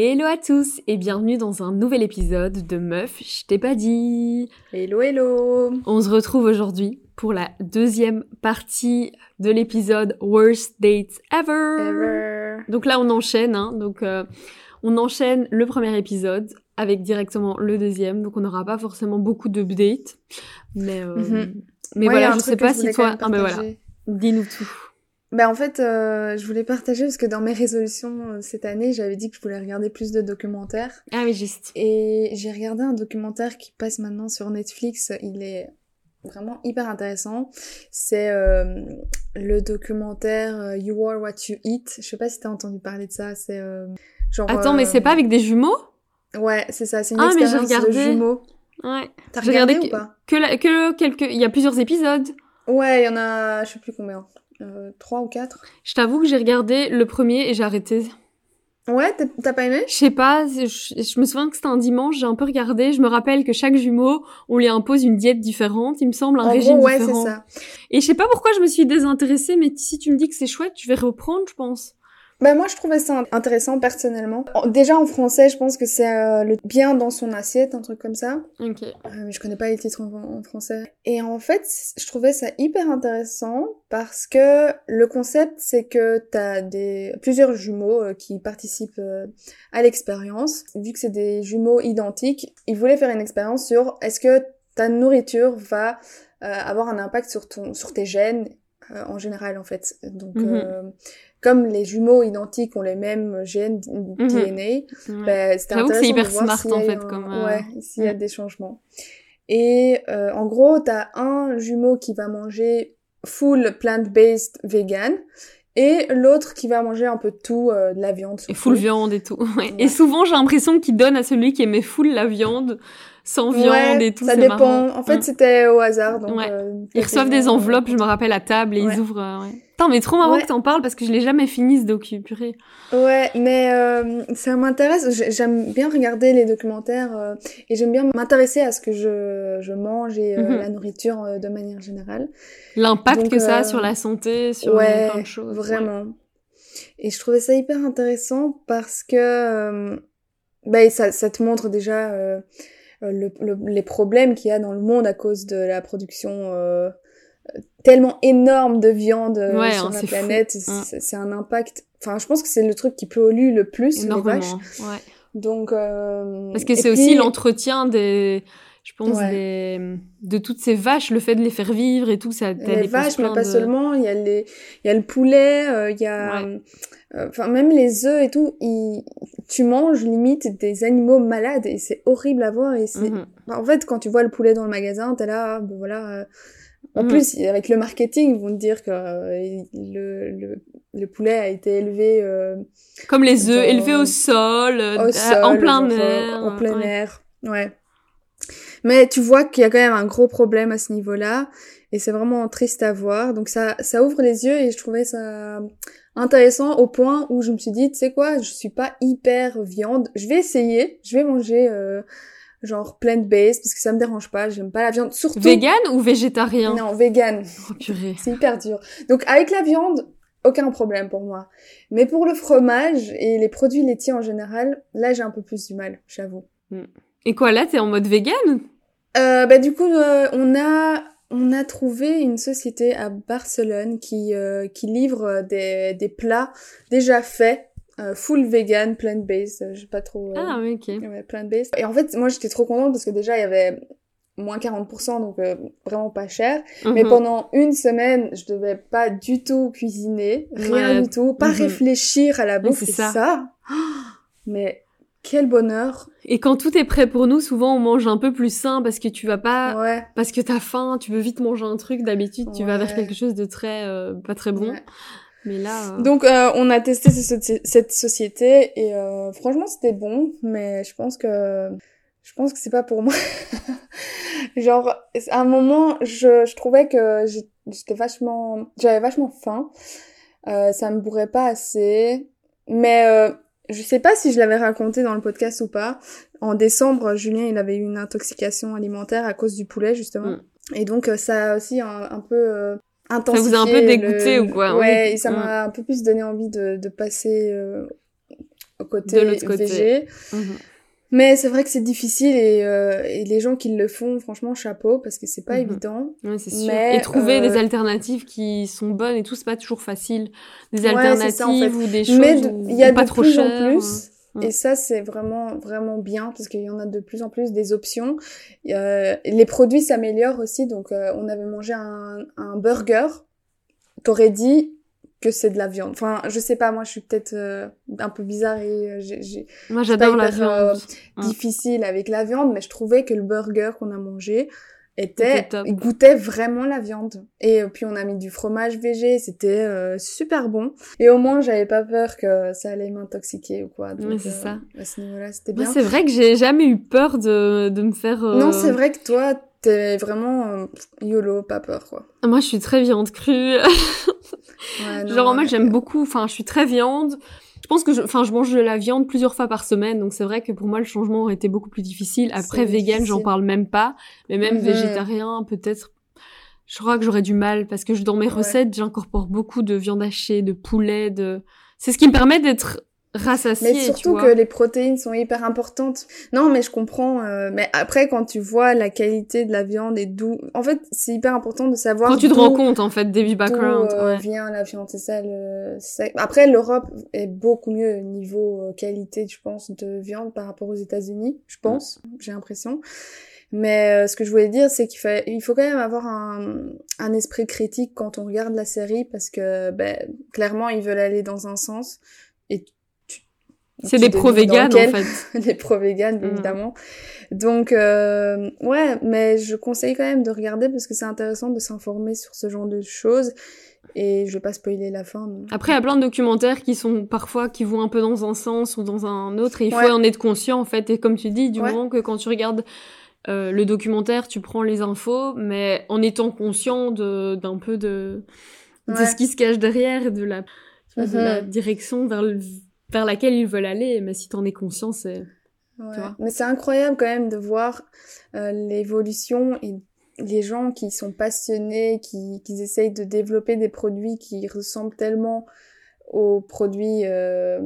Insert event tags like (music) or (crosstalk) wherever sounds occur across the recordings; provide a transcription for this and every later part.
Hello à tous et bienvenue dans un nouvel épisode de Meuf, je t'ai pas dit. Hello hello. On se retrouve aujourd'hui pour la deuxième partie de l'épisode Worst Dates Ever. Ever. Donc là on enchaîne, hein, donc euh, on enchaîne le premier épisode avec directement le deuxième, donc on n'aura pas forcément beaucoup d'updates, mais euh, Mhm. mais Moi, il y a voilà, je sais pas si toi, ah voilà, dis-nous tout. Ben en fait, euh, je voulais partager parce que dans mes résolutions euh, cette année, j'avais dit que je voulais regarder plus de documentaires. Ah oui juste. Et j'ai regardé un documentaire qui passe maintenant sur Netflix. Il est vraiment hyper intéressant. C'est euh, le documentaire euh, You Are What You Eat. Je sais pas si t'as entendu parler de ça. C'est euh, genre. Attends, mais c'est pas avec des jumeaux? Ouais, c'est ça. C'est une Ah, expérience de regardé. jumeaux. Ouais. T'as regardé, regardé ou pas? Que, la- que quelques, il y a plusieurs épisodes. Ouais, il y en a, je sais plus combien. Euh, trois ou quatre. Je t'avoue que j'ai regardé le premier et j'ai arrêté. Ouais, t'as- pas aimé? Je sais pas, je, me souviens que c'était un dimanche, j'ai un peu regardé, je me rappelle que chaque jumeau, on lui impose une diète différente, il me semble, un En régime gros, ouais, c'est différent. ça. Et je sais pas pourquoi je me suis désintéressée, mais si tu me dis que c'est chouette, je vais reprendre, je pense. Bah moi je trouvais ça intéressant personnellement. En- Déjà en français, je pense que c'est euh, le bien dans son assiette, un truc comme ça. Ok. Euh, je connais pas les titres en, en français. Et en fait, je trouvais ça hyper intéressant parce que le concept c'est que t'as des plusieurs jumeaux euh, qui participent euh, à l'expérience. Vu que c'est des jumeaux identiques, ils voulaient faire une expérience sur est-ce que ta nourriture va avoir un impact sur ton sur tes gènes euh, en général en fait. Donc Mhm. euh, comme les jumeaux identiques ont les mêmes gènes. DNA, Ouais. ben, c'était J'avoue que c'est intéressant hyper de voir smart, en fait, un- comme, euh, Ouais, s'il y a mm. des changements. Et euh, en gros, t'as un jumeau qui va manger full plant-based vegan et l'autre qui va manger un peu de tout, euh, de la viande. Et full viande et tout. (laughs) Ouais. Et souvent, j'ai l'impression qu'il donne à celui qui aimait full la viande, sans Ouais, viande et tout. ça dépend. marrant. En fait, c'était au hasard. Donc, Ouais. euh, Ils reçoivent des euh, enveloppes, je me rappelle, à table, et Ouais. ils ouvrent, euh. Putain, mais trop marrant que t'en parles, parce que je l'ai jamais fini, ce docu, purée. Ouais, mais euh, ça m'intéresse. J'ai- J'aime bien regarder les documentaires euh, et j'aime bien m'intéresser à ce que je, je mange et Mhm. la nourriture de manière générale. L'impact que ça a sur la santé, sur plein de choses. ouais. vraiment. Et je trouvais ça hyper intéressant parce que ben, ça, ça te montre déjà le, le- les problèmes qu'il y a dans le monde à cause de la production euh, tellement énorme de viande euh, Ouais, sur hein, la planète. Hein. C'est un impact. Enfin, je pense que c'est le truc qui pollue le plus les vaches. Énormément. Ouais. Donc euh, Parce que c'est puis- aussi l'entretien des, je pense, Ouais. des, de toutes ces vaches, le fait de les faire vivre et tout, ça les vaches, mais pas de- seulement. Il y a les, il y a le poulet, euh, il y a, Ouais. Euh, enfin même les œufs et tout. ils- tu manges limite des animaux malades et c'est horrible à voir. Et c'est, Mhm. en fait, quand tu vois le poulet dans le magasin, t'es là, ah, ben voilà. euh, En Mhm. plus, avec le marketing, ils vont te dire que euh, le, le, le poulet a été élevé euh, Comme les œufs, élevés au sol, euh, au sol, en plein air. En plein ouais. air, ouais. Mais tu vois qu'il y a quand même un gros problème à ce niveau-là, et c'est vraiment triste à voir. Donc ça, ça ouvre les yeux, et je trouvais ça intéressant au point où je me suis dit, tu sais quoi, je suis pas hyper viande, je vais essayer, je vais manger euh, genre plant-based, parce que ça me dérange pas, j'aime pas la viande, surtout... Vegan ou végétarien? Non, vegan. Oh purée. C'est hyper dur. Donc avec la viande, aucun problème pour moi. Mais pour le fromage et les produits laitiers en général, là j'ai un peu plus du mal, j'avoue. Et quoi, là, t'es en mode vegan? Euh, bah du coup, euh, on a on a trouvé une société à Barcelone qui euh, qui livre euh, des des plats déjà faits, euh, full vegan, plant-based. euh, J'ai pas trop. euh, Ah, ok. Ouais, plant-based. Et en fait, moi, j'étais trop contente parce que déjà, il y avait moins 40%, donc euh, vraiment pas cher. Mais Mhm. pendant une semaine, je devais pas du tout cuisiner, rien Ouais. du tout, pas Mhm. réfléchir à la bouffe, c'est et ça. ça. Mais quel bonheur. Et quand tout est prêt pour nous, souvent on mange un peu plus sain parce que tu vas pas, ouais. parce que t'as faim, tu veux vite manger un truc. D'habitude, tu vas vers quelque chose de très euh, pas très bon. ouais. Mais là, euh, Donc, euh, on a testé ce- ce- cette société et euh, franchement, c'était bon, mais je pense que je pense que c'est pas pour moi. (laughs) Genre, à un moment, je, je trouvais que j'étais vachement, j'avais vachement faim. Euh, ça me bourrait pas assez, mais euh, je sais pas si je l'avais raconté dans le podcast ou pas. En décembre, Julien, il avait eu une intoxication alimentaire à cause du poulet justement, Mm. et donc euh, ça a aussi un, un peu euh, Ça vous a un peu intensifié dégoûté le- ou quoi Ouais, Oui. et ça m'a un peu plus donné envie de, de passer euh, côté, De l'autre côté. VG. Mais c'est vrai que c'est difficile et, euh, et les gens qui le font, franchement, chapeau, parce que c'est pas Mhm. évident. Ouais, c'est sûr. Mais, et trouver euh, des alternatives qui sont bonnes et tout, c'est pas toujours facile. Des Ouais, alternatives ça, en fait. ou des choses Mais il y a pas de trop plus cher. en plus. Mm. Et ça, c'est vraiment, vraiment bien parce qu'il y en a de plus en plus des options. Euh, les produits s'améliorent aussi. Donc, euh, on avait mangé un, un burger. T'aurais dit que c'est de la viande. Enfin, je sais pas, moi, je suis peut-être euh, un peu bizarre et euh, j'ai- Moi, j'adore la euh, viande. Mm. difficile avec la viande, mais je trouvais que le burger qu'on a mangé était, il goûtait vraiment la viande. Et euh, puis on a mis du fromage végé, c'était euh, super bon. Et au moins j'avais pas peur que ça allait m'intoxiquer ou quoi. Donc, c'est euh, ça. À ce niveau-là, c'était bien. c'est vrai que j'ai jamais eu peur de, de me faire. euh, Non, c'est vrai que toi, t'es vraiment euh, YOLO, pas peur quoi. Moi, je suis très viande crue. (laughs) Ouais, non, Genre, en mode, ouais. j'aime beaucoup. Enfin, je suis très viande. Je pense que je, enfin, je mange de la viande plusieurs fois par semaine, donc c'est vrai que pour moi, le changement aurait été beaucoup plus difficile. Après, vegan, j'en parle même pas. Mais même Mhm. végétarien, peut-être. Je crois que j'aurais du mal parce que je, dans mes Ouais. recettes, j'incorpore beaucoup de viande hachée, de poulet, de. C'est ce qui me permet d'être rassasiée. Mais tu surtout vois. que les protéines sont hyper importantes. Non, mais je comprends. euh, mais après, quand tu vois la qualité de la viande et d'où... En fait, c'est hyper important de savoir Quand tu te d'où- rends compte, en fait, début d'où, background. euh, ouais. vient la viande, c'est ça. Le... Après, l'Europe est beaucoup mieux au niveau euh, qualité, je pense, de viande par rapport aux États-Unis, je pense, j'ai l'impression. Mais euh, ce que je voulais dire, c'est qu'il fa- il faut quand même avoir un, un esprit critique quand on regarde la série, parce que ben, clairement, ils veulent aller dans un sens. Et C'est des pro-véganes, en fait. (laughs) les pro-véganes, Mm. évidemment. Donc, euh, ouais, mais je conseille quand même de regarder parce que c'est intéressant de s'informer sur ce genre de choses. Et je vais pas spoiler la fin. mais- Après, il y a plein de documentaires qui sont parfois qui vont un peu dans un sens ou dans un autre, et il faut en être conscient en fait. Et comme tu dis, du Ouais. moment que quand tu regardes euh, le documentaire, tu prends les infos, mais en étant conscient de d'un peu de de Ouais. ce qui se cache derrière et de la de la direction vers le- vers laquelle ils veulent aller. Mais si t'en es conscient, c'est Ouais. tu vois. Mais c'est incroyable quand même de voir euh, l'évolution et les gens qui sont passionnés, qui, qui essayent de développer des produits qui ressemblent tellement aux produits euh,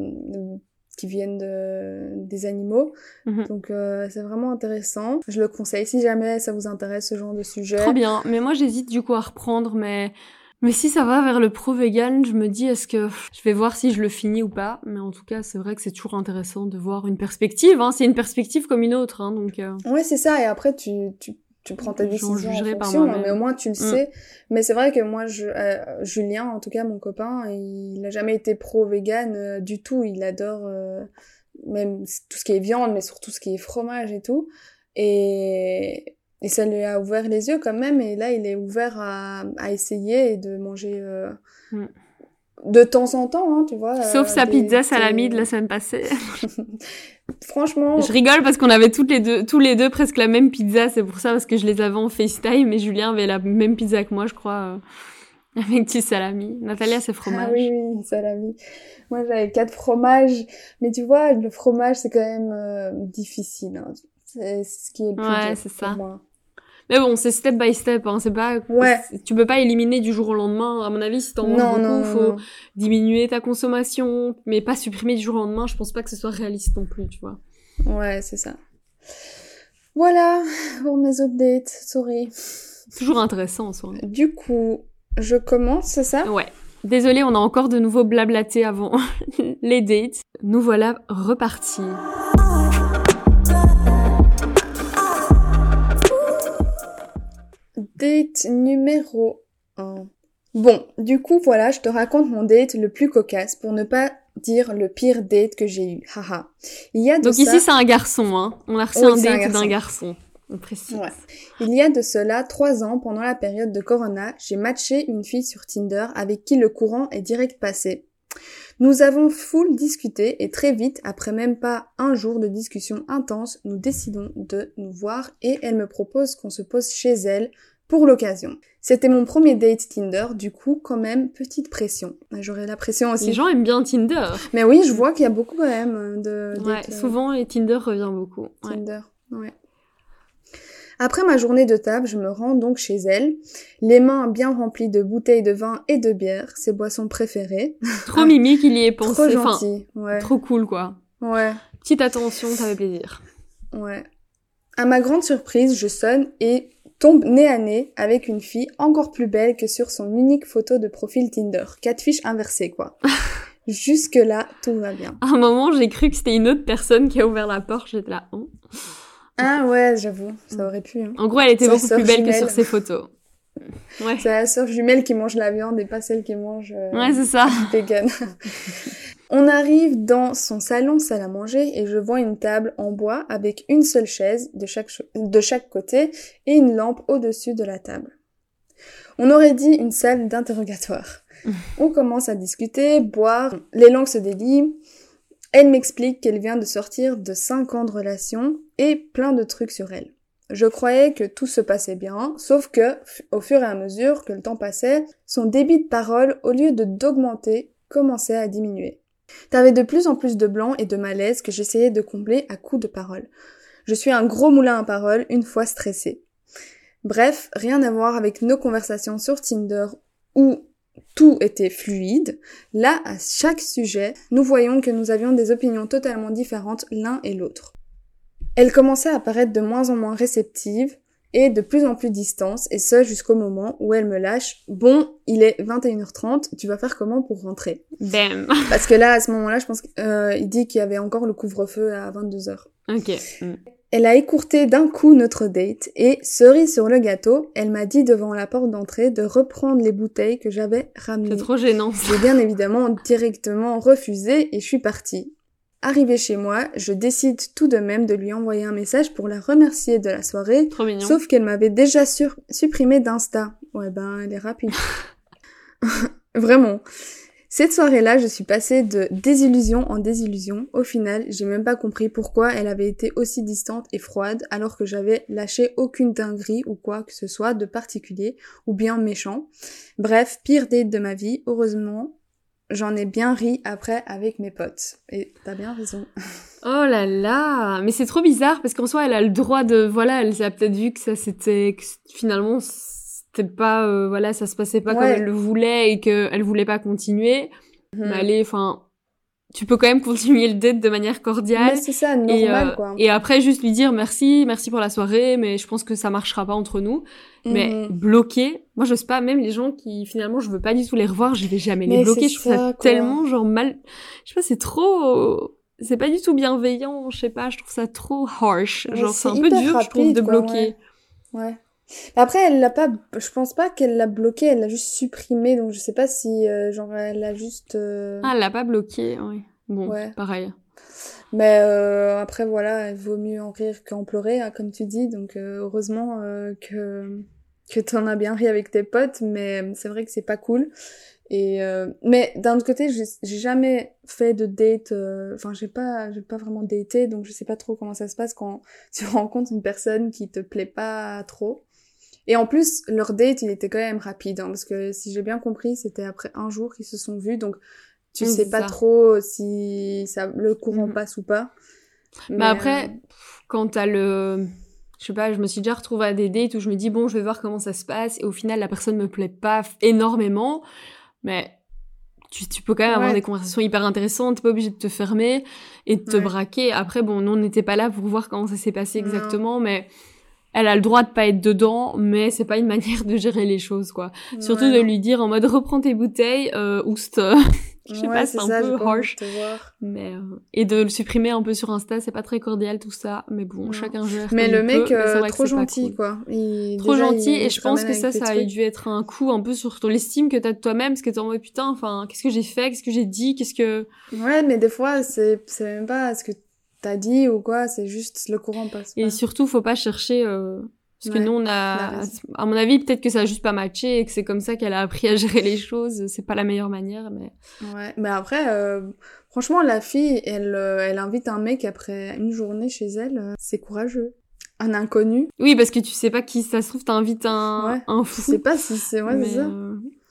qui viennent de, des animaux. Mhm. Donc euh, c'est vraiment intéressant. Je le conseille si jamais ça vous intéresse ce genre de sujet. trop bien. Mais moi, j'hésite du coup à reprendre, mais mais si ça va vers le pro vegan, je me dis est-ce que je vais voir si je le finis ou pas. Mais en tout cas, c'est vrai que c'est toujours intéressant de voir une perspective. Hein. C'est une perspective comme une autre, hein, donc. euh, Ouais, c'est ça. Et après, tu, tu, tu prends ta décision en fonction, moi-même. mais au moins tu le Mm. sais. Mais c'est vrai que moi, je, euh, Julien, en tout cas mon copain, il n'a jamais été pro-vegan euh, du tout. Il adore euh, même tout ce qui est viande, mais surtout ce qui est fromage et tout. Et, et ça lui a ouvert les yeux quand même. Et là, il est ouvert à, à essayer et de manger euh, Mm. de temps en temps, hein, tu vois. Sauf euh, sa des- pizza salami de la semaine passée. (laughs) Franchement, je rigole parce qu'on avait toutes les deux, tous les deux presque la même pizza. C'est pour ça parce que je les avais en FaceTime et Julien avait la même pizza que moi, je crois, euh, (laughs) avec du salami. Natalia, c'est fromage. Ah oui, oui, salami. Moi, j'avais quatre fromages. Mais tu vois, le fromage, c'est quand même euh, difficile. hein. C'est ce qui est le plus Ouais, dur pour ça. moi. Mais bon, c'est step by step. Hein. C'est pas, Ouais. tu peux pas éliminer du jour au lendemain. À mon avis, si t'en manges beaucoup, non, non, faut non. diminuer ta consommation, mais pas supprimer du jour au lendemain. Je pense pas que ce soit réaliste non plus, tu vois. Ouais, c'est ça. Voilà pour mes updates. Sorry. Toujours intéressant en soi. Du coup, je commence, c'est ça? Ouais. Désolée, on a encore de nouveau blablaté avant (laughs) les dates. Nous voilà repartis. Date numéro 1. Bon, du coup, voilà, je te raconte mon date le plus cocasse pour ne pas dire le pire date que j'ai eu. Haha. Il y a de Donc ça... ici, c'est un garçon, hein. On a reçu Oui, un date d'un garçon. garçon. On précise. Ouais. Il y a de cela trois ans, pendant la période de Corona, j'ai matché une fille sur Tinder avec qui le courant est direct passé. Nous avons full discuté et très vite, après même pas un jour de discussion intense, nous décidons de nous voir et elle me propose qu'on se pose chez elle pour l'occasion. C'était mon premier date Tinder, du coup, quand même, petite pression. J'aurais la pression aussi. Les gens aiment bien Tinder. Mais oui, je vois qu'il y a beaucoup quand même de Ouais, dates, euh, souvent, et Tinder revient beaucoup. Tinder, ouais. Après ma journée de table, je me rends donc chez elle, les mains bien remplies de bouteilles de vin et de bière, ses boissons préférées. Trop mimi qu'il y ait pensé. Trop Enfin, gentil, ouais. trop cool, quoi. Ouais. Petite attention, ça fait plaisir. Ouais. À ma grande surprise, je sonne et tombe nez à nez avec une fille encore plus belle que sur son unique photo de profil Tinder. Quatre fiches inversées, quoi. (laughs) Jusque-là, tout va bien. À un moment, j'ai cru que c'était une autre personne qui a ouvert la porte. J'étais là. Oh. Ah ouais, j'avoue, ça aurait pu. Hein. En gros, elle était beaucoup plus belle que sur ses photos. Ouais. C'est la sœur jumelle qui mange la viande et pas celle qui mange euh, Ouais, c'est ça. vegan. (laughs) On arrive dans son salon salle à manger et je vois une table en bois avec une seule chaise de chaque, cho- de chaque côté et une lampe au-dessus de la table. On aurait dit une salle d'interrogatoire. (laughs) On commence à discuter, boire, les langues se délient. Elle m'explique qu'elle vient de sortir de 5 ans de relation et plein de trucs sur elle. Je croyais que tout se passait bien, sauf que, au fur et à mesure que le temps passait, son débit de parole, au lieu de d'augmenter, commençait à diminuer. T'avais de plus en plus de blanc et de malaise que j'essayais de combler à coups de parole. Je suis un gros moulin à parole une fois stressé. Bref, rien à voir avec nos conversations sur Tinder où tout était fluide. Là, à chaque sujet, nous voyons que nous avions des opinions totalement différentes l'un et l'autre. Elle commençait à paraître de moins en moins réceptive et de plus en plus distante, et ce jusqu'au moment où elle me lâche « Bon, il est 21h30, tu vas faire comment pour rentrer ?» Bam. (laughs) Parce que là, à ce moment-là, je pense qu'il dit qu'il y avait encore le couvre-feu à 22h. Ok. Mm. Elle a écourté d'un coup notre date et, cerise sur le gâteau, elle m'a dit devant la porte d'entrée de reprendre les bouteilles que j'avais ramenées. C'est trop gênant. J'ai bien évidemment directement refusé et je suis partie. Arrivée chez moi, je décide tout de même de lui envoyer un message pour la remercier de la soirée, Trop mignon. sauf qu'elle m'avait déjà sur- supprimé d'Insta. Ouais ben, elle est rapide. (laughs) Vraiment. Cette soirée-là, je suis passée de désillusion en désillusion. Au final, j'ai même pas compris pourquoi elle avait été aussi distante et froide alors que j'avais lâché aucune dinguerie ou quoi que ce soit de particulier ou bien méchant. Bref, pire date de ma vie. Heureusement, j'en ai bien ri après avec mes potes. Et t'as bien raison. (laughs) Oh là là, mais c'est trop bizarre parce qu'en soi, elle a le droit de, voilà, elle a peut-être vu que ça c'était, finalement, c'était pas, euh, voilà, ça se passait pas comme elle le voulait et que elle voulait pas continuer. Mhm. Mais allez, enfin, tu peux quand même continuer le date de manière cordiale. C'est ça, Et, normal euh, quoi. et après, juste lui dire merci, merci pour la soirée, mais je pense que ça marchera pas entre nous. Mais Mhm. bloquer, moi je sais pas, même les gens qui finalement je veux pas du tout les revoir, je vais jamais les bloquer, je trouve ça, tellement genre mal, je sais pas, c'est trop, c'est pas du tout bienveillant, je sais pas, je trouve ça trop harsh, genre c'est un peu dur je trouve de quoi, bloquer. ouais. Ouais. Après, elle l'a pas, je pense pas qu'elle l'a bloqué, elle l'a juste supprimé, donc je sais pas si, euh, genre, elle l'a juste, euh, Ah, elle l'a pas bloqué, oui. Bon, Ouais. pareil. Mais euh, après, voilà, il vaut mieux en rire qu'en pleurer, hein, comme tu dis. Donc, euh, heureusement euh, que, que t'en as bien ri avec tes potes, mais c'est vrai que c'est pas cool. Et euh, mais d'un autre côté, j'ai jamais fait de date. euh, Enfin, j'ai pas, j'ai pas vraiment daté, donc je sais pas trop comment ça se passe quand (laughs) tu rencontres une personne qui te plaît pas trop. Et en plus, leur date, il était quand même rapide, hein, parce que si j'ai bien compris, c'était après un jour qu'ils se sont vus, donc tu sais pas ça. trop si ça, le courant Mhm. passe ou pas. Mais après, quand t'as le, je sais pas, je me suis déjà retrouvée à des dates où je me dis bon, je vais voir comment ça se passe, et au final la personne me plaît pas énormément, mais tu, tu peux quand même avoir des conversations hyper intéressantes, t'es pas obligé de te fermer et de te Ouais. braquer. Après, bon, nous on n'était pas là pour voir comment ça s'est passé Non. exactement, mais elle a le droit de pas être dedans, mais c'est pas une manière de gérer les choses, quoi. Surtout de lui dire en mode reprends tes bouteilles, euh, oust. (laughs) je sais Ouais, pas, c'est un ça, peu harsh. Mais euh, et de le supprimer un peu sur Insta, c'est pas très cordial tout ça. Mais bon, chacun gère. Mais le mec, peut, euh, trop gentil, cool. quoi. Il, Trop déjà, gentil il et je pense que ça, ça a dû être un coup un peu sur ton l'estime que t'as de toi-même, parce que t'es en mode putain, enfin, qu'est-ce que j'ai fait, qu'est-ce que j'ai dit, qu'est-ce que. Ouais, mais des fois, c'est c'est même pas ce que t'as dit ou quoi, c'est juste le courant passe. Et surtout, faut pas chercher. Euh... Parce que nous, on a, à mon avis, peut-être que ça a juste pas matché et que c'est comme ça qu'elle a appris à gérer les choses. C'est pas la meilleure manière, mais. Ouais, mais après, euh, franchement, la fille, elle, euh, elle invite un mec après une journée chez elle, euh, c'est courageux. Un inconnu, Oui, parce que tu sais pas qui ça se trouve, t'invites un, Ouais, un je fou. sais pas si c'est ouais, mais, c'est ça.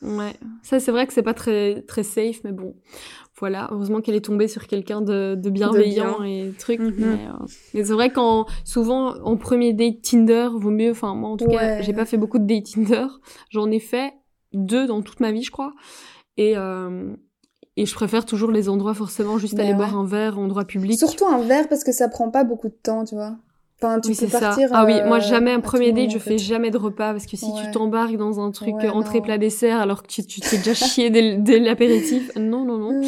Ouais, ça c'est vrai que c'est pas très très safe, mais bon, voilà. Heureusement qu'elle est tombée sur quelqu'un de, de bienveillant bien. et truc. Mhm. Mais, euh, mais c'est vrai qu'en souvent en premier date Tinder vaut mieux. Enfin moi en tout cas, j'ai pas fait beaucoup de dates Tinder. J'en ai fait deux dans toute ma vie, je crois. Et euh, Et je préfère toujours les endroits forcément juste Ben aller ouais. boire un verre, endroit public. Surtout un verre parce que ça prend pas beaucoup de temps, tu vois. Enfin, tu oui, peux c'est ça. partir. Ah oui, moi euh, jamais un premier date, je fais jamais de repas parce que si Ouais. tu t'embarques dans un truc Ouais, euh, entrée plat dessert alors que tu t'es déjà chié dès, l'apéritif, (laughs) non non non. Mmh.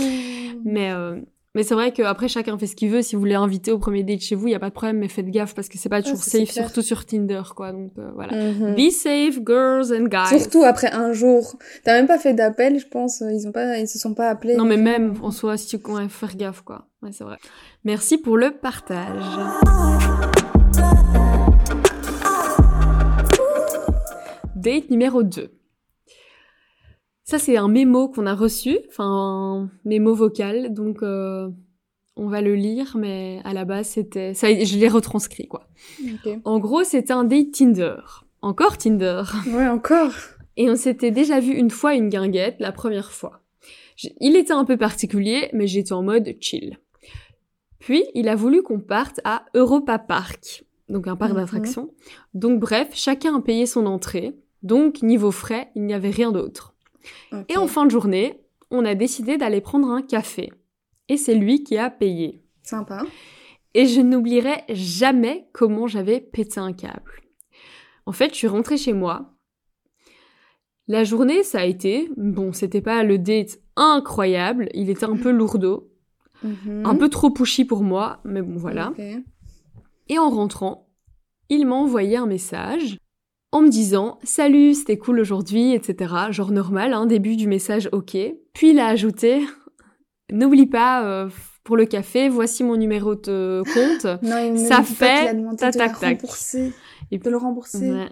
Mais euh, mais c'est vrai qu'après chacun fait ce qu'il veut. Si vous voulez inviter au premier date chez vous, il y a pas de problème, mais faites gaffe parce que c'est pas toujours ça, c'est safe, surtout sur Tinder quoi. Donc euh, voilà. Mhm. Be safe, girls and guys. Surtout après un jour. T'as même pas fait d'appel, je pense. Ils ont pas, ils se sont pas appelés. Non mais même en soi, si tu ouais, faire gaffe quoi. Ouais, c'est vrai. Merci pour le partage. Date numéro 2. Ça c'est un mémo qu'on a reçu, enfin un mémo vocal, donc euh, on va le lire, mais à la base c'était, ça, je l'ai retranscrit quoi. En gros c'était un date Tinder, encore Tinder. Ouais, encore. Et on s'était déjà vu une fois une guinguette, la première fois. Il était un peu particulier, mais j'étais en mode chill. Puis, il a voulu qu'on parte à Europa Park, donc un parc Mhm. d'attractions. Donc bref, chacun a payé son entrée. Donc, niveau frais, il n'y avait rien d'autre. Et en fin de journée, on a décidé d'aller prendre un café. Et c'est lui qui a payé. Sympa. Et je n'oublierai jamais comment j'avais pété un câble. En fait, je suis rentrée chez moi. La journée, ça a été, bon, c'était pas le date incroyable, il était un peu lourdeau, Mhm. un peu trop pushy pour moi, mais bon, voilà. Et en rentrant, il m'a envoyé un message en me disant Salut, c'était cool aujourd'hui, etc. Genre normal, hein, début du message ok. Puis il a ajouté N'oublie pas, euh, pour le café, voici mon numéro de compte. (laughs) Non, Ça fait tac, tac, tac. Et De le rembourser. Ouais.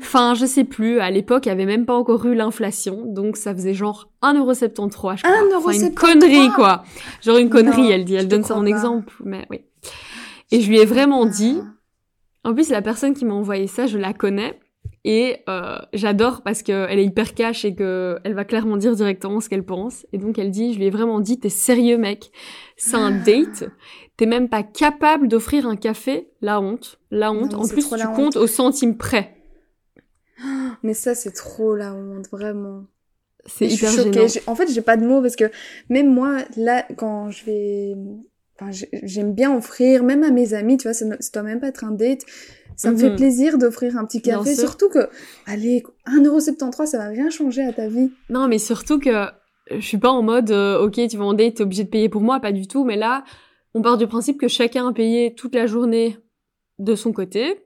Enfin, je sais plus, à l'époque, il y avait même pas encore eu l'inflation, donc ça faisait genre 1,73€, je crois. Enfin, une 1,73. connerie, quoi. Genre une connerie, Non, elle dit, elle donne ça en pas. exemple, mais oui. Et je lui ai vraiment dit, Ah. En plus, la personne qui m'a envoyé ça, je la connais. Et euh, j'adore parce qu'elle est hyper cash et que elle va clairement dire directement ce qu'elle pense. Et donc elle dit, je lui ai vraiment dit, t'es sérieux mec, c'est un (gasps) date, t'es même pas capable d'offrir un café, la honte, la honte. en plus, tu honte. comptes au centime près. (gasps) Mais ça, c'est trop la honte, vraiment. C'est Je suis hyper choquée. En fait, j'ai pas de mots parce que même moi, là, quand je vais, enfin, j'aime bien offrir, même à mes amis, tu vois, ça, ne- ça doit même pas être un date. Ça me fait Mhm. plaisir d'offrir un petit café, surtout que, allez, 1,73€, ça va rien changer à ta vie. Non, mais surtout que je suis pas en mode, euh, ok, tu vas en date, t'es obligé de payer pour moi, pas du tout. Mais là, on part du principe que chacun a payé toute la journée de son côté.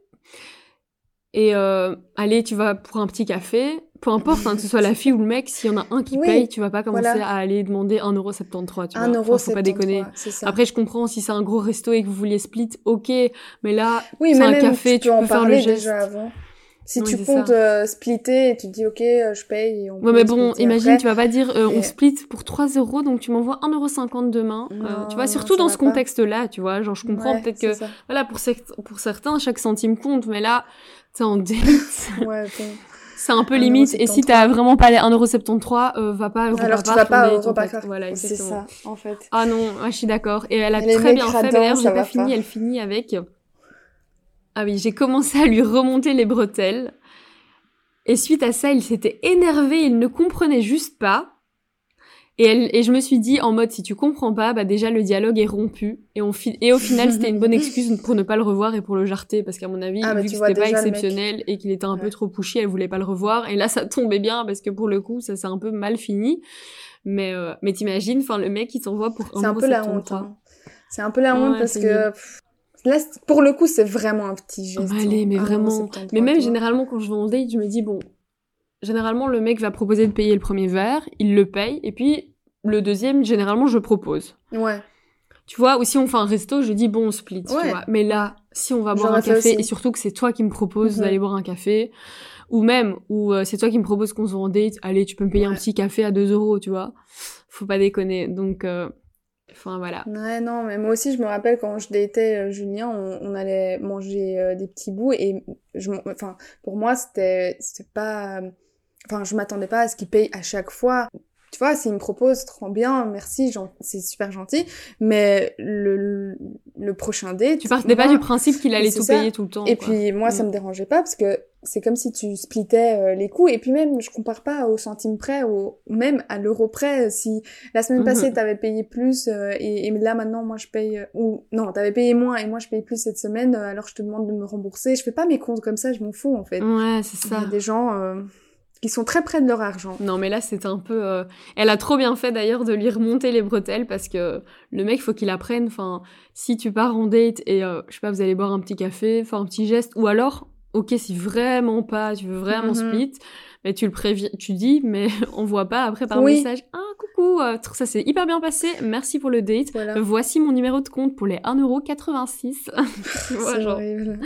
Et euh, allez, tu vas pour un petit café, peu importe, hein, que ce soit la fille ou le mec, s'il y en a un qui Oui, paye, tu vas pas commencer voilà. à aller demander 1,73€, tu vois. 1,73€, Enfin, faut pas déconner. ça. Après, je comprends si c'est un gros resto et que vous vouliez split, ok, mais là, oui, c'est un même, café, tu tu peux en faire le geste. déjà avant. Si Oui, tu comptes euh, splitter et tu dis, ok, euh, je paye et on Ouais, mais bon, imagine, après. tu vas pas dire euh, on split pour 3 euros, donc tu m'envoies 1,50€ demain. Euh, Non, tu vois, surtout dans ce pas. contexte-là, tu vois. Genre, je comprends Ouais, peut-être que, ça. voilà, pour, certains, chaque centime compte, mais là, t'es en date, Ouais, bon. (laughs) c'est un peu limite. Et si 1,73. t'as vraiment pas les 1,73€, euh, va pas Alors, tu vas pas au. Voilà, C'est ça, en fait. Ah non, ouais, je suis d'accord. Et elle a Et très bien fait. D'ailleurs, j'ai pas fini. pas. Elle finit avec. Ah oui, j'ai commencé à lui remonter les bretelles. Et suite à ça, il s'était énervé. Il ne comprenait juste pas. Et, elle, et je me suis dit en mode si tu comprends pas, bah déjà le dialogue est rompu et, on et au final c'était une bonne excuse (laughs) pour ne pas le revoir et pour le jarter parce qu'à mon avis Ah, vu que c'était pas mec. exceptionnel et qu'il était un peu Ouais. trop pushy, elle voulait pas le revoir et là ça tombait bien parce que pour le coup ça s'est un peu mal fini. Mais euh, mais t'imagines, enfin le mec il t'envoie pour C'est un peu la 1,73. honte. hein. C'est un peu la honte Ouais, parce que pff, là, pour le coup, c'est vraiment un petit geste. Oh, allez, hein. mais 1,73, vraiment. Mais même tu vois. généralement quand je vais en date, je me dis bon, généralement le mec va proposer de payer le premier verre, il le paye et puis le deuxième généralement je propose. Ouais. Tu vois, ou si on fait un resto, je dis bon, on split, tu Ouais. vois. Mais là, si on va boire un café, et surtout que c'est toi qui me proposes Mhm. d'aller boire un café, ou même, ou euh, c'est toi qui me proposes qu'on se en date, allez, tu peux me payer un petit café à 2 euros, tu vois. Faut pas déconner. Donc, euh, enfin voilà. Ouais, non, mais moi aussi, je me rappelle quand je datais euh, Julien, on, on allait manger euh, des petits bouts et je, enfin, pour moi, c'était, c'était pas, enfin, je m'attendais pas à ce qu'il paye à chaque fois. tu vois, s'il me propose, trop bien, merci, c'est super gentil. Mais le, le prochain date. Tu partais pas du principe qu'il allait tout payer tout le temps. Et puis, moi, ça mm. me dérangeait pas parce que c'est comme si tu splittais euh, les coûts. Et puis même, je compare pas au centime près ou même à l'euro près. Si la semaine mm-hmm. passée, t'avais payé plus euh, et, et, là maintenant, moi, je paye... Euh, ou non, t'avais payé moins et moi, je paye plus cette semaine, alors je te demande de me rembourser. Je fais pas mes comptes comme ça, je m'en fous en fait. Ouais, c'est ça. Il y a des gens qui sont très près de leur argent. Non, mais là, c'est un peu. Euh, elle a trop bien fait d'ailleurs de lui remonter les bretelles parce que le mec, faut qu'il apprenne. Enfin, si tu pars en date et euh, je sais pas, vous allez boire un petit café, faire un petit geste, ou alors, ok, si vraiment pas, tu veux vraiment mhm. split, mais tu le préviens, tu dis, mais (laughs) on voit pas après par message. Ah, coucou, euh, ça s'est hyper bien passé, merci pour le date. Voici mon numéro de compte pour les 1,86€. tu vois, genre. Horrible.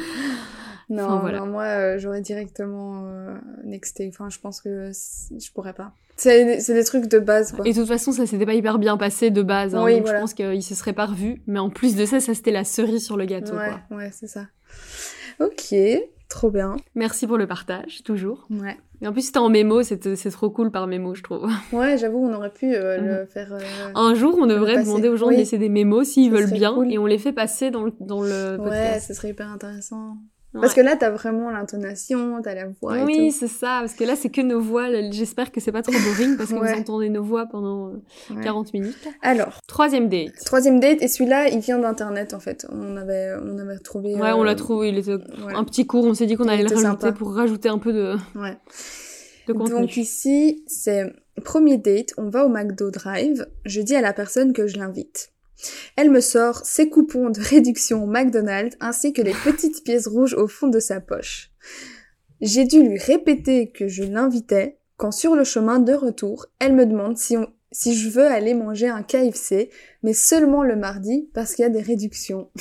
Non, voilà. moi, euh, j'aurais directement euh, nexté. Enfin, je pense que je pourrais pas. C'est des trucs de base, quoi. Et de toute façon, ça s'était pas hyper bien passé de base. Hein, donc je pense qu'il se serait pas revu. Mais en plus de ça, ça c'était la cerise sur le gâteau, ouais, quoi. Ouais, c'est ça. Ok, trop bien. Merci pour le partage, toujours. Ouais. Et en plus, c'était en mémo, c'est trop cool par mémo, je trouve. (laughs) Ouais, j'avoue, on aurait pu euh, le mhm. faire. Un jour, on devrait demander aux gens de laisser des mémos s'ils veulent bien, et on les fait passer dans le, dans le podcast. Ouais, ce serait hyper intéressant. Parce que là, t'as vraiment l'intonation, t'as la voix. oui, c'est ça. Parce que là, c'est que nos voix. J'espère que c'est pas trop boring parce que vous entendez nos voix pendant 40 euh, minutes. Alors. Troisième date. Troisième date. Et celui-là, il vient d'internet en fait. On avait, on avait trouvé. Ouais, on l'a euh, trouvé. Il était un petit cours. On s'est dit qu'on allait le rajouter pour rajouter un peu de. Ouais. De contenu. Donc ici, c'est premier date. On va au McDo Drive. Je dis à la personne que je l'invite. Elle me sort ses coupons de réduction McDonald's ainsi que les petites pièces rouges au fond de sa poche. J'ai dû lui répéter que je l'invitais quand sur le chemin de retour, elle me demande si, si je veux aller manger un KFC, mais seulement le mardi parce qu'il y a des réductions. (laughs)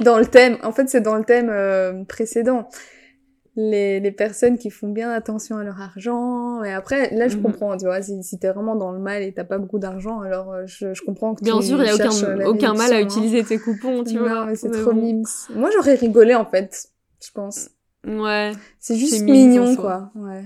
dans le thème, en fait c'est dans le thème euh, précédent les, les personnes qui font bien attention à leur argent. Et après, là, je mhm. comprends, tu vois, si, si t'es vraiment dans le mal et t'as pas beaucoup d'argent, alors euh, je, je comprends que Bien sûr, il y a aucun, aucun mal à hein. utiliser tes coupons, tu vois. mais c'est trop mimes. Moi, j'aurais rigolé, en fait, je pense. Ouais. C'est juste mignon, quoi. Ouais.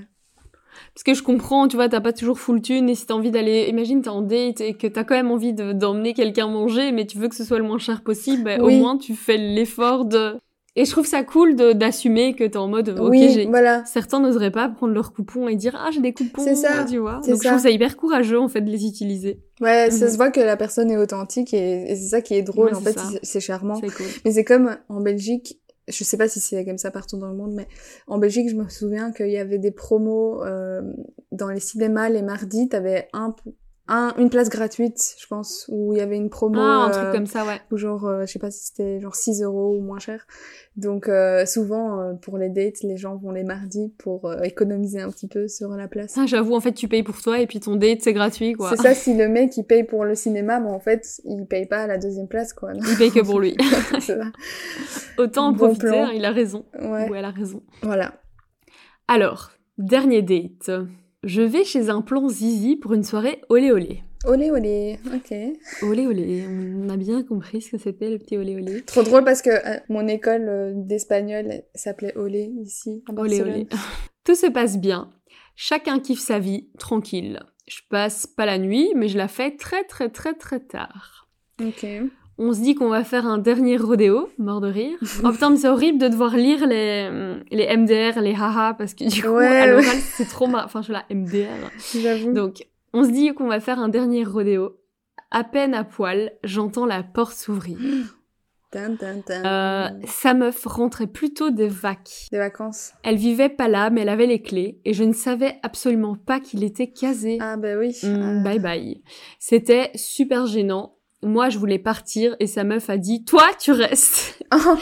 Parce que je comprends, tu vois, t'as pas toujours full thune et si t'as envie d'aller, imagine t'es en date et que t'as quand même envie d'emmener quelqu'un manger, mais tu veux que ce soit le moins cher possible, bah, au moins tu fais l'effort de et je trouve ça cool d'assumer que t'es en mode, ok, oui, voilà. certains n'oseraient pas prendre leurs coupons et dire, ah, j'ai des coupons, c'est ça, tu vois. Donc je trouve ça hyper courageux, en fait, de les utiliser. Ouais, ça mhm. se voit que la personne est authentique et, c'est ça qui est drôle, en fait, c'est charmant. Cool. Mais c'est comme en Belgique, je sais pas si c'est comme ça partout dans le monde, mais en Belgique, je me souviens qu'il y avait des promos euh, dans les cinémas les mardis, t'avais un un, une place gratuite, je pense, où il y avait une promo. Ah, un truc euh, comme ça, ouais. Ou genre, euh, je sais pas si c'était genre 6 euros ou moins cher. Donc euh, souvent, pour les dates, les gens vont les mardis pour économiser un petit peu sur la place. Ah, j'avoue, en fait, tu payes pour toi et puis ton date, c'est gratuit, quoi. C'est ça, si le mec, il paye pour le cinéma, mais en fait, il paye pas à la deuxième place, quoi. Il paye que pour lui. (laughs) Autant en profiter, hein, il a raison. Ouais. Ou elle a raison. Voilà. Alors, dernier date. Je vais chez un plan zizi pour une soirée olé olé. Olé olé, ok. Olé olé, on a bien compris ce que c'était le petit olé olé. Trop drôle parce que euh, mon école euh, d'espagnol s'appelait olé ici. olé olé. (laughs) Tout se passe bien. Chacun kiffe sa vie, tranquille. Je passe pas la nuit, mais je la fais très très très très tard. Ok on se dit qu'on va faire un dernier rodéo, mort de rire. oh putain, mais c'est horrible de devoir lire les, les MDR, les haha, parce que du coup, à l'oral, c'est trop marrant. Enfin, je suis là, MDR. J'avoue. Donc, on se dit qu'on va faire un dernier rodéo. À peine à poil, j'entends la porte s'ouvrir. (gasps) Euh, sa meuf rentrait plutôt des vacs. Des vacances. Elle vivait pas là, mais elle avait les clés, et je ne savais absolument pas qu'il était casé. Ah bah oui. Mm, bye bye. C'était super gênant moi, je voulais partir et sa meuf a dit Toi, tu restes. (laughs) Oh,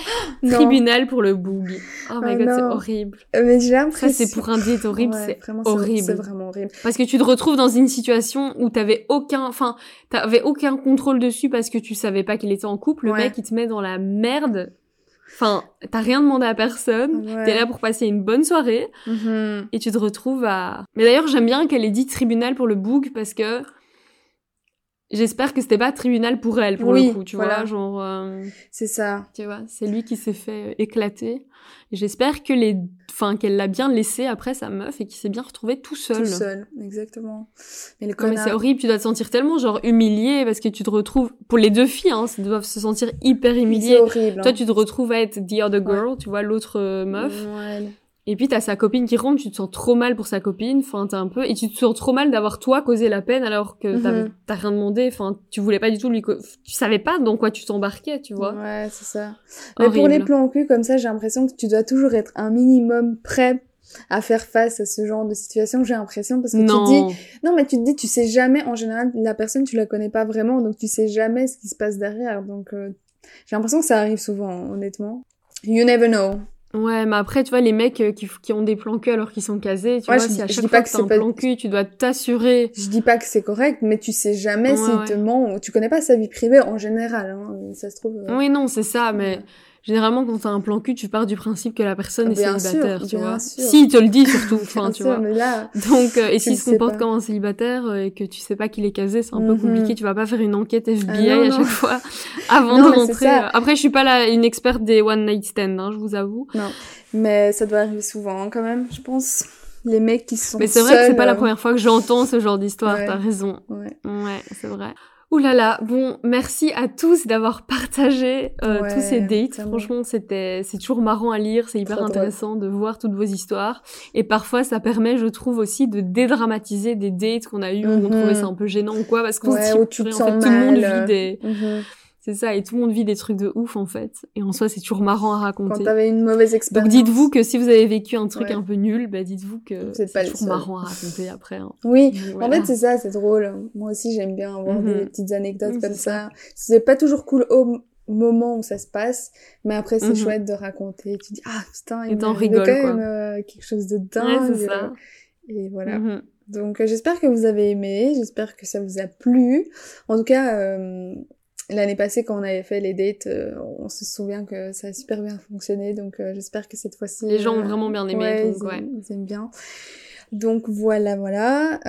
Tribunal pour le boug. Oh my oh god, c'est horrible. Mais j'ai l'impression. Ça, c'est pour un date horrible, c'est horrible. C'est vraiment horrible. Parce que tu te retrouves dans une situation où t'avais aucun, enfin, t'avais aucun contrôle dessus parce que tu savais pas qu'il était en couple. Le mec, il te met dans la merde. Enfin, t'as rien demandé à personne. T'es là pour passer une bonne soirée. Mm-hmm. Et tu te retrouves à. Mais d'ailleurs, j'aime bien qu'elle ait dit tribunal pour le boug parce que j'espère que c'était pas tribunal pour elle pour Oui, le coup, tu voilà. vois, genre euh, C'est ça. tu vois, c'est lui qui s'est fait euh, éclater. J'espère que les enfin qu'elle l'a bien laissé après sa meuf et qu'il s'est bien retrouvé tout seul. Tout seul, exactement. Mais le connard. c'est horrible, tu dois te sentir tellement genre humilié parce que tu te retrouves pour les deux filles hein, elles doivent se sentir hyper C'est humiliées. horrible. Toi hein. tu te retrouves à être the other girl, tu vois l'autre euh, meuf. Ouais. Et puis t'as sa copine qui rentre, tu te sens trop mal pour sa copine, enfin t'es un peu, et tu te sens trop mal d'avoir toi causé la peine alors que Mhm. t'as rien demandé, enfin tu voulais pas du tout lui, tu savais pas dans quoi tu t'embarquais, tu vois. Ouais, c'est ça. Mais pour les plans cul comme ça, j'ai l'impression que tu dois toujours être un minimum prêt à faire face à ce genre de situation, j'ai l'impression, parce que tu te dis, Non, non, mais tu te dis, tu sais jamais, en général, la personne, tu la connais pas vraiment, donc tu sais jamais ce qui se passe derrière, donc euh, j'ai l'impression que ça arrive souvent, honnêtement. You never know. Ouais, mais après tu vois les mecs euh, qui, qui ont des plans cul alors qu'ils sont casés, tu Ouais, vois, je si à chaque fois pas que que t'as c'est un pas- plan cul, tu dois t'assurer. Je dis pas que c'est correct, mais tu sais jamais s'il ouais. te ment, tu connais pas sa vie privée en général, hein, ça se trouve. euh, Oui, non, c'est ça, mais généralement quand t'as un plan cul, tu pars du principe que la personne est Bien célibataire, sûr, tu bien vois. sûr. S'il te le dit surtout, (laughs) enfin tu sûr, vois. là, Donc, euh, et s'il se comporte pas. comme un célibataire euh, et que tu sais pas qu'il est casé, c'est un peu Mhm. compliqué. Tu vas pas faire une enquête FBI Ah non, à non. chaque (laughs) fois avant Non, de rentrer. ça. Après, je suis pas là une experte des one night stand, hein, je vous avoue. mais ça doit arriver souvent, hein, quand même, je pense. Les mecs qui sont Mais c'est vrai que c'est pas la euh, première fois que j'entends ce genre d'histoire. Ouais. T'as raison. Ouais. Ouais, c'est vrai. Ouh là là, bon, merci à tous d'avoir partagé euh, Ouais, tous ces dates. Franchement, c'était, c'est toujours marrant à lire, c'est hyper drôle. intéressant de voir toutes vos histoires. Et parfois, ça permet, je trouve aussi, de dédramatiser des dates qu'on a eues où on Mhm. trouvait ça un peu gênant ou quoi, parce qu'on Ouais, se dit, où tu en fait, tout le monde vit des, Mhm. C'est ça, et tout le monde vit des trucs de ouf en fait. Et en soi, c'est toujours marrant à Quand raconter. t'avais une mauvaise Donc expérience. dites-vous que si vous avez vécu un truc Ouais. un peu nul, bah dites-vous que c'est toujours marrant à raconter après. hein. Oui, Donc, en fait, c'est ça, c'est drôle. Moi aussi, j'aime bien avoir Mhm. des petites anecdotes Oui, comme c'est ça. C'est pas toujours cool au moment où ça se passe, mais après, c'est Mhm. chouette de raconter. Tu dis, ah putain, il m'est arrivé quand quoi. même euh, quelque chose de dingue. ça. Et voilà. Mhm. Donc euh, j'espère que vous avez aimé, j'espère que ça vous a plu. En tout cas, euh, l'année passée quand on avait fait les dates, euh, on se souvient que ça a super bien fonctionné. Donc euh, j'espère que cette fois-ci... Les gens ont euh, vraiment bien aimé, ouais, donc ils, ouais. aiment, ils aiment bien. Donc voilà, voilà.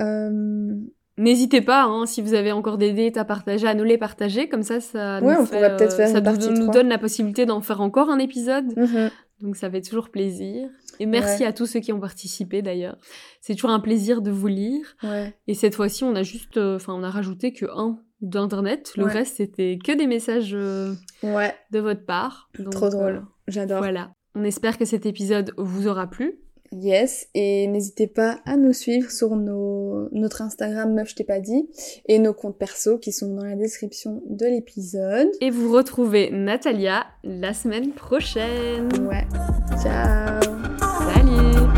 N'hésitez pas, hein, si vous avez encore des dates à partager, à nous les partager, comme ça, ça Ouais, nous on fait, faire ça nous- donne la possibilité d'en faire encore un épisode. mhm. Donc ça fait toujours plaisir. Et merci Ouais. à tous ceux qui ont participé d'ailleurs. C'est toujours un plaisir de vous lire. Ouais. Et cette fois-ci, on a juste, euh, enfin, on a rajouté que un d'internet. Le Ouais. reste, c'était que des messages euh, Ouais, de votre part. Donc, trop drôle. euh, J'adore. voilà. On espère que cet épisode vous aura plu. Yes, et n'hésitez pas à nous suivre sur nos, notre Instagram Meuf je t'ai pas dit et nos comptes perso qui sont dans la description de l'épisode. Et vous retrouvez Natalia la semaine prochaine. Ouais, ciao Salut